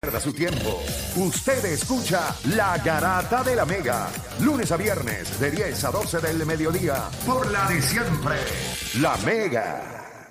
Pierda su tiempo. Usted escucha La Garata de la Mega. Lunes a viernes de 10 a 12 del mediodía. Por la de siempre. La Mega.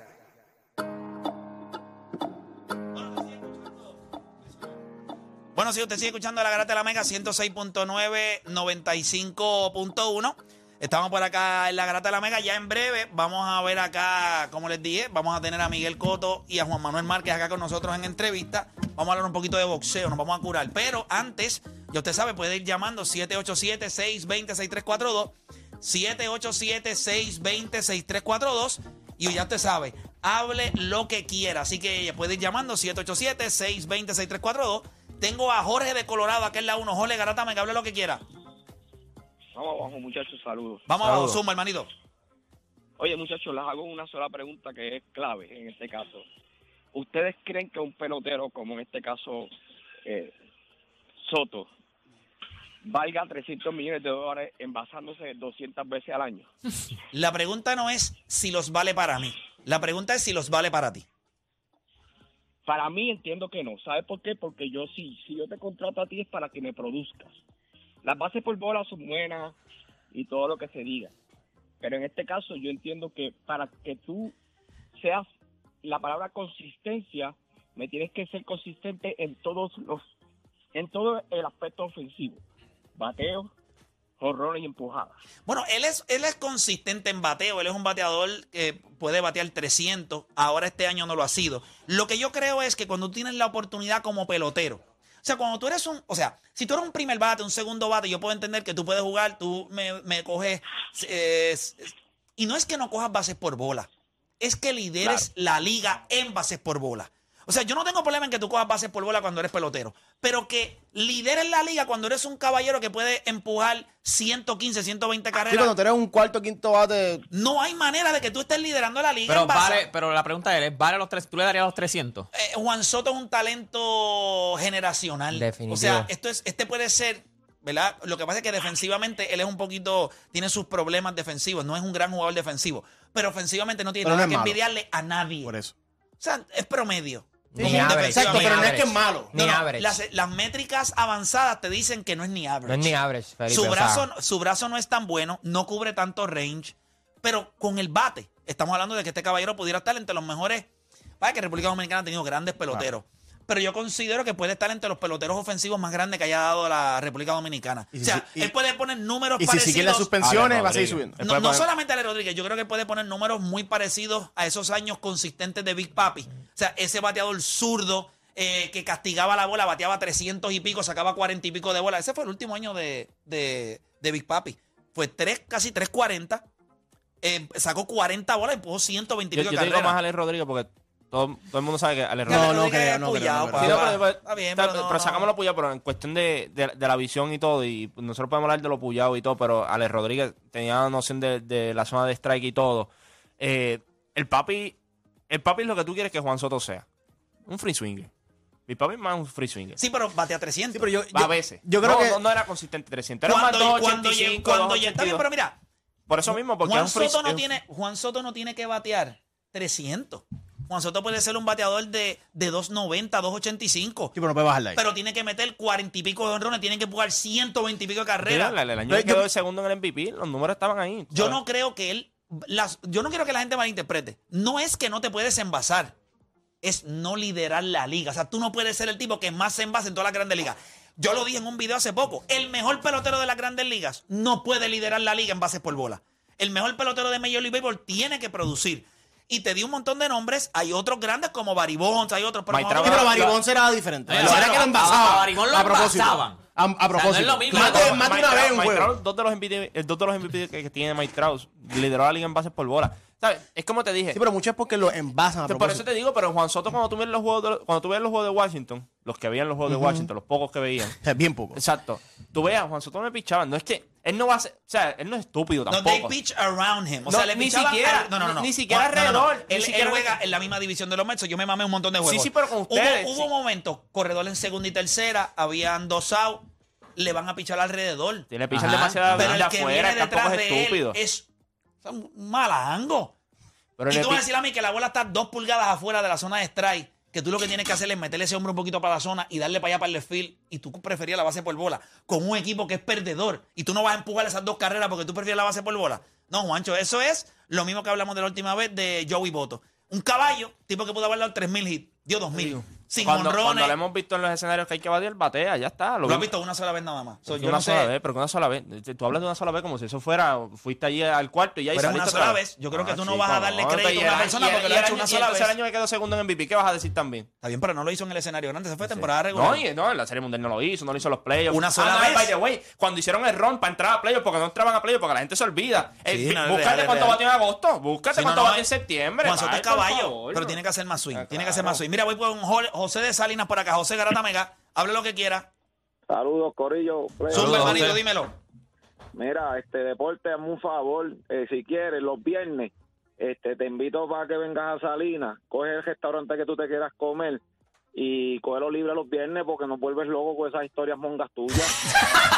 Bueno, si usted sigue escuchando la Garata de la Mega 106.9, 95.1. Estamos por acá en la Garata de la Mega. Ya en breve vamos a ver acá, como les dije, vamos a tener a Miguel Coto y a Juan Manuel Márquez acá con nosotros en entrevista. Vamos a hablar un poquito de boxeo, nos vamos a curar. Pero antes, ya usted sabe, puede ir llamando 787-620-6342. 787-620-6342. Y ya usted sabe, hable lo que quiera. Así que puede ir llamando 787-620-6342. Tengo a Jorge de Colorado, en la 1. Jorge Garata, me que hable lo que quiera. Vamos abajo, muchachos, saludos. Vamos abajo, Zumba, hermanito. Oye, muchachos, les hago una sola pregunta que es clave en este caso. ¿Ustedes creen que un pelotero, como en este caso eh, Soto, valga 300 millones de dólares envasándose 200 veces al año? La pregunta no es si los vale para mí. La pregunta es si los vale para ti. Para mí entiendo que no. ¿Sabes por qué? Porque yo sí, si yo te contrato a ti es para que me produzcas. Las bases por bola son buenas y todo lo que se diga. Pero en este caso yo entiendo que para que tú seas la palabra consistencia, me tienes que ser consistente en todos los en todo el aspecto ofensivo. Bateo, jorrones y empujadas. Bueno, él es, él es consistente en bateo. Él es un bateador que puede batear 300. Ahora este año no lo ha sido. Lo que yo creo es que cuando tienes la oportunidad como pelotero, o sea, cuando tú eres un, o sea, si tú eres un primer bate, un segundo bate, yo puedo entender que tú puedes jugar, tú me, me coges, eh, y no es que no cojas bases por bola, es que lideres la liga en bases por bola. O sea, yo no tengo problema en que tú cojas bases por bola cuando eres pelotero, pero que lideres la liga cuando eres un caballero que puede empujar 115, 120 carreras. Sí, cuando tú eres un cuarto, quinto bate. No hay manera de que tú estés liderando la liga. Pero, en base- vale, pero la pregunta es, ¿vale los tres, ¿tú le darías los 300? Eh, Juan Soto es un talento generacional. Definitivo. O sea, esto es, este puede ser, ¿verdad? Lo que pasa es que defensivamente él es un poquito, tiene sus problemas defensivos, no es un gran jugador defensivo, pero ofensivamente no tiene Pero nada que malo. envidiarle a nadie. Por eso. O sea, es promedio. Ni. Exacto, pero no es que es malo. Ni No, no, average. Las, las métricas avanzadas te dicen que no es ni average. No es ni average, Felipe. Su o sea, brazo, su brazo no es tan bueno, no cubre tanto range, pero con el bate, estamos hablando de que este caballero pudiera estar entre los mejores. Vaya que República Dominicana ha tenido grandes peloteros, pero yo considero que puede estar entre los peloteros ofensivos más grandes que haya dado la República Dominicana. O sea, y- él puede poner números Y si parecidos. siguen las suspensiones, Ale va a seguir subiendo. No, solamente Ale Rodríguez, yo creo que puede poner números muy parecidos a esos años consistentes de Big Papi. O sea, ese bateador zurdo eh, que castigaba la bola, bateaba 300 y pico, sacaba 40 y pico de bola. Ese fue el último año de, de, de Big Papi. Fue tres, casi 340. eh, sacó 40 bolas y empujó 120 y Yo, pico yo te digo más a. Alex Rodríguez porque todo, todo el mundo sabe que Alex Que No, Ale Rodríguez... no no creo, no creo. Sí, no, papá. pero, pero- Está bien, está- pero no, pero no. sacamos lo puyado, pero en cuestión de, de- de la visión y todo, y nosotros podemos hablar de lo puyado y todo, pero Alex Rodríguez tenía noción de, de la zona de strike y todo. Eh, el papi, el papi es lo que tú quieres que Juan Soto sea. Un free swinger. Mi papi es más un free swinger. Sí, pero batea 300. Sí, pero yo, a veces. Yo creo no, que. no, no era consistente 300. Era cuando, más cuando, 285, cuando ya está bien, 282. pero mira, Por eso mismo, porque Juan es un free Soto, no es tiene, Juan Soto no tiene que batear 300. Juan Soto puede ser un bateador de, de 290, 285. Sí, pero no puede bajarla ahí. Pero tiene que meter 40 y pico de honrones, tiene que jugar 120 y pico de carreras. Mira, el, el año Pero que yo- quedó de segundo en el MVP, los números estaban ahí. Yo ¿sabes? no creo que él. las- yo no quiero que la gente malinterprete. No es que no te puedes envasar. es no liderar la liga. O sea, tú no puedes ser el tipo que más se envase en todas las grandes ligas. Yo lo dije en un video hace poco. El mejor pelotero de las grandes ligas no puede liderar la liga en bases por bola. El mejor pelotero de Major League Baseball tiene que producir. Y te di un montón de nombres. Hay otros grandes como Barry Bonds, hay otros. Nosotros- Sí, pero Baribón será diferente. Oye, Era pero que lo a- envasaban. a Baribón lo a propósito. envasaban. A, a no es propósito. lo mismo. Mate, Mike- mate Mike una vez un juego. Dos de los MVP, eh, dos de los MVP que, que tiene Mike Trout lideró la liga en bases por bola. ¿Sabes? Es como te dije. Sí, pero mucho es porque lo envasan a Por eso te digo, pero Juan Soto, cuando tú ves los juegos de, cuando tú ves los juegos de Washington, los que veían los juegos de Washington, los pocos que veían, bien poco. exacto. Tú veas, Juan Soto me pichaba. No es que él no va a ser, o sea, él no es estúpido No, they tampoco. pitch around him. O No, sea, le ni pichaban siquiera, al- no, no, no, no. ni siquiera No, no, no, no. alrededor, ni Él, siquiera- él juega en la misma división de los Mets. Yo me mamé un montón de juegos. sí, pero con ustedes, Hubo, sí. momentos, corredor en segunda y tercera, habían dos out, le van a pichar alrededor. Tiene pichan Ajá. demasiado Pero de el que afuera, viene tampoco detrás es de estúpido. él es un malango. Pero y tú vas a decir a mí que la bola está dos pulgadas afuera de la zona de strike, que tú lo que tienes que hacer es meterle ese hombro un poquito para la zona y darle para allá para el left field, y tú preferías la base por bola con un equipo que es perdedor, y tú no vas a empujar esas dos carreras porque tú prefieres la base por bola. No, Juancho, eso es lo mismo que hablamos de la última vez de Joey Boto. Un caballo, tipo que pudo haber dado 3.000 hits, dio 2.000. Sin cuando, cuando lo hemos visto en los escenarios que hay que batir, batea, ya está. Lo vi- has visto una sola vez nada más. So, Fue yo una no sé. sola vez, pero que una sola vez. Tú hablas de una sola vez como si eso fuera, fuiste allí al cuarto y ya Pero una sola vez. Yo creo que tú no vas a darle crédito a una persona y porque y lo ha hecho una sola vez. el año que quedó segundo en MVP, ¿qué vas a decir también? Está bien, pero no lo hizo en el escenario grande. Se fue temporada regular. No, y, no, en la Serie Mundial no lo hizo, no lo hizo en los playoffs. Una sola Ah, vez. by the way, cuando hicieron el ron para entrar a playoffs, porque no entraban a playoffs, porque la gente se olvida. Eh, búscate cuánto batió en agosto, búscate cuánto batió en septiembre. Juan por caballo, pero tiene que hacer más swing. Ah, Tiene que hacer más swing. Mira, voy Jo- José de Salinas por acá. José Garata Mega. Hable lo que quiera. Saludos, Corillo. Zumba, José. dímelo. Mira, este deporte, hazme un favor. eh, si quieres, los viernes, este te invito para que vengas a Salinas. Coge el restaurante que tú te quieras comer y cógelo libre los viernes porque nos vuelves loco con esas historias mongas tuyas.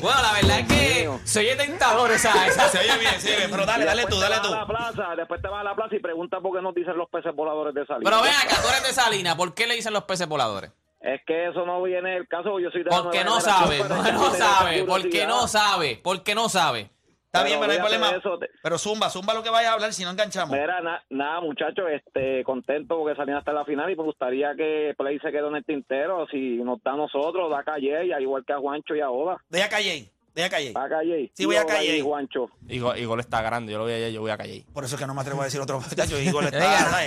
Bueno, la verdad es que se oye tentador esa. esa. Se oye bien, se oye bien. Pero dale, dale tú, dale tú. A la plaza, después te vas a la plaza y preguntas por qué nos dicen los peces voladores de Salinas. Pero ven acá, tú eres de Salinas. ¿Por qué le dicen los peces voladores? Es que eso no viene el caso, yo soy de la Porque nueva no sabe, no tengo sabe, porque no sabe, porque no sabe. Está Pero bien, pero no hay problema. de eso, te- Pero zumba, zumba lo que vayas a hablar si no enganchamos. Mira, na- nada, muchachos, este, contento porque está en la final y me gustaría que Play se quede en el tintero. Si nos da a nosotros, da a Calle, al igual que a Juancho y a Oda. Deja Calle, deja Calle. A Calle. Sí, voy a Calle. y Juancho. Igor, Igor está grande, yo lo voy allá, yo voy a calle. Por eso es que no me atrevo a decir otro muchacho. Igor está,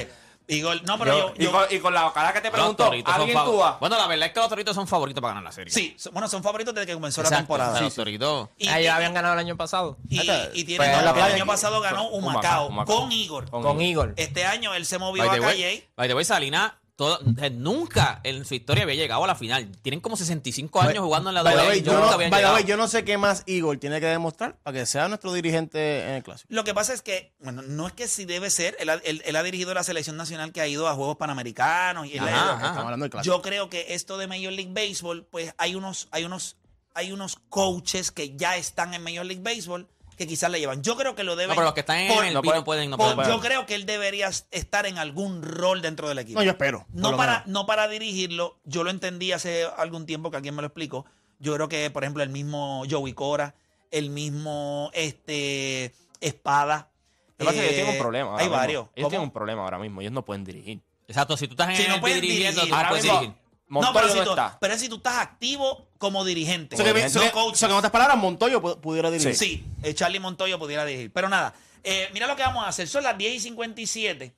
¿sabes? Igor, no, pero yo, y, yo- con, y con la cara que te pregunto, ¿alguien tú vas? Bueno, la verdad es que los toritos son favoritos para ganar la serie. sí, bueno, son favoritos desde que comenzó la temporada. Los toritos. Y, Ah, y- ya habían ganado el año pasado. y, Esta- y tiene pues, no, en la el año pasado ganó Humacao Humacao. con Igor. Con Con Igor. Este año él se movió By a Calle. by the way, Salinas todo- nunca en su historia había llegado a la final. Tienen como 65 años jugando en la doble. yo, no, habían by the llegado. way, yo no sé qué más Igor tiene que demostrar para que sea nuestro dirigente en el clásico. Lo que pasa es que, bueno, no es que si debe ser, él, ha- él- él ha dirigido la selección nacional que ha ido a Juegos Panamericanos y él ha Ajá, ido- ajá. Estamos hablando del clásico. Yo creo que esto de Major League Baseball, pues hay unos, hay unos, hay unos coaches que ya están en Major League Baseball que quizás le llevan. Yo creo que lo deben. No, pero los que están en por- el no no pueden- pueden, no por- pueden. yo creo que él debería estar en algún rol dentro del equipo. No, yo espero. No para, no para dirigirlo, yo lo entendí hace algún tiempo que alguien me lo explicó. Yo creo que, por ejemplo, el mismo Joey Cora, el mismo este Espada. Lo que pasa es que ellos eh, tienen un problema. ahora Hay mismo. varios. Ellos ¿Cómo? tienen un problema ahora mismo. Ellos no pueden dirigir. Exacto, si tú estás en Sí, no el pueden dirigiendo, dirigir. no Ahora puedes mismo, dirigir. No, Montoyo pero, no si tú, está. pero si tú estás activo como dirigente. Que, no que- en otras palabras, Montoyo pu- pudiera dirigir. Sí, eh, Charlie Montoyo pudiera dirigir. Pero nada, eh, mira lo que vamos a hacer. Son las 10 y 57.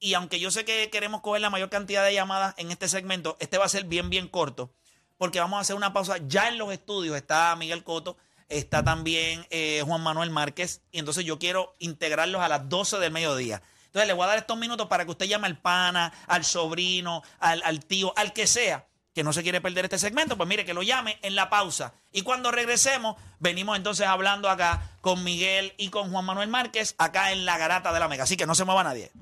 Y aunque yo sé que queremos coger la mayor cantidad de llamadas en este segmento, este va a ser bien, bien corto. Porque vamos a hacer una pausa. Ya en los estudios está Miguel Coto, está también eh, Juan Manuel Márquez. Y entonces yo quiero integrarlos a las 12 del mediodía. Entonces le voy a dar estos minutos para que usted llame al pana, al sobrino, al, al tío, al que sea, que no se quiere perder este segmento, pues mire, que lo llame en la pausa. Y cuando regresemos, venimos entonces hablando acá con Miguel y con Juan Manuel Márquez, acá en la garata de la Mega. Así que no se mueva nadie.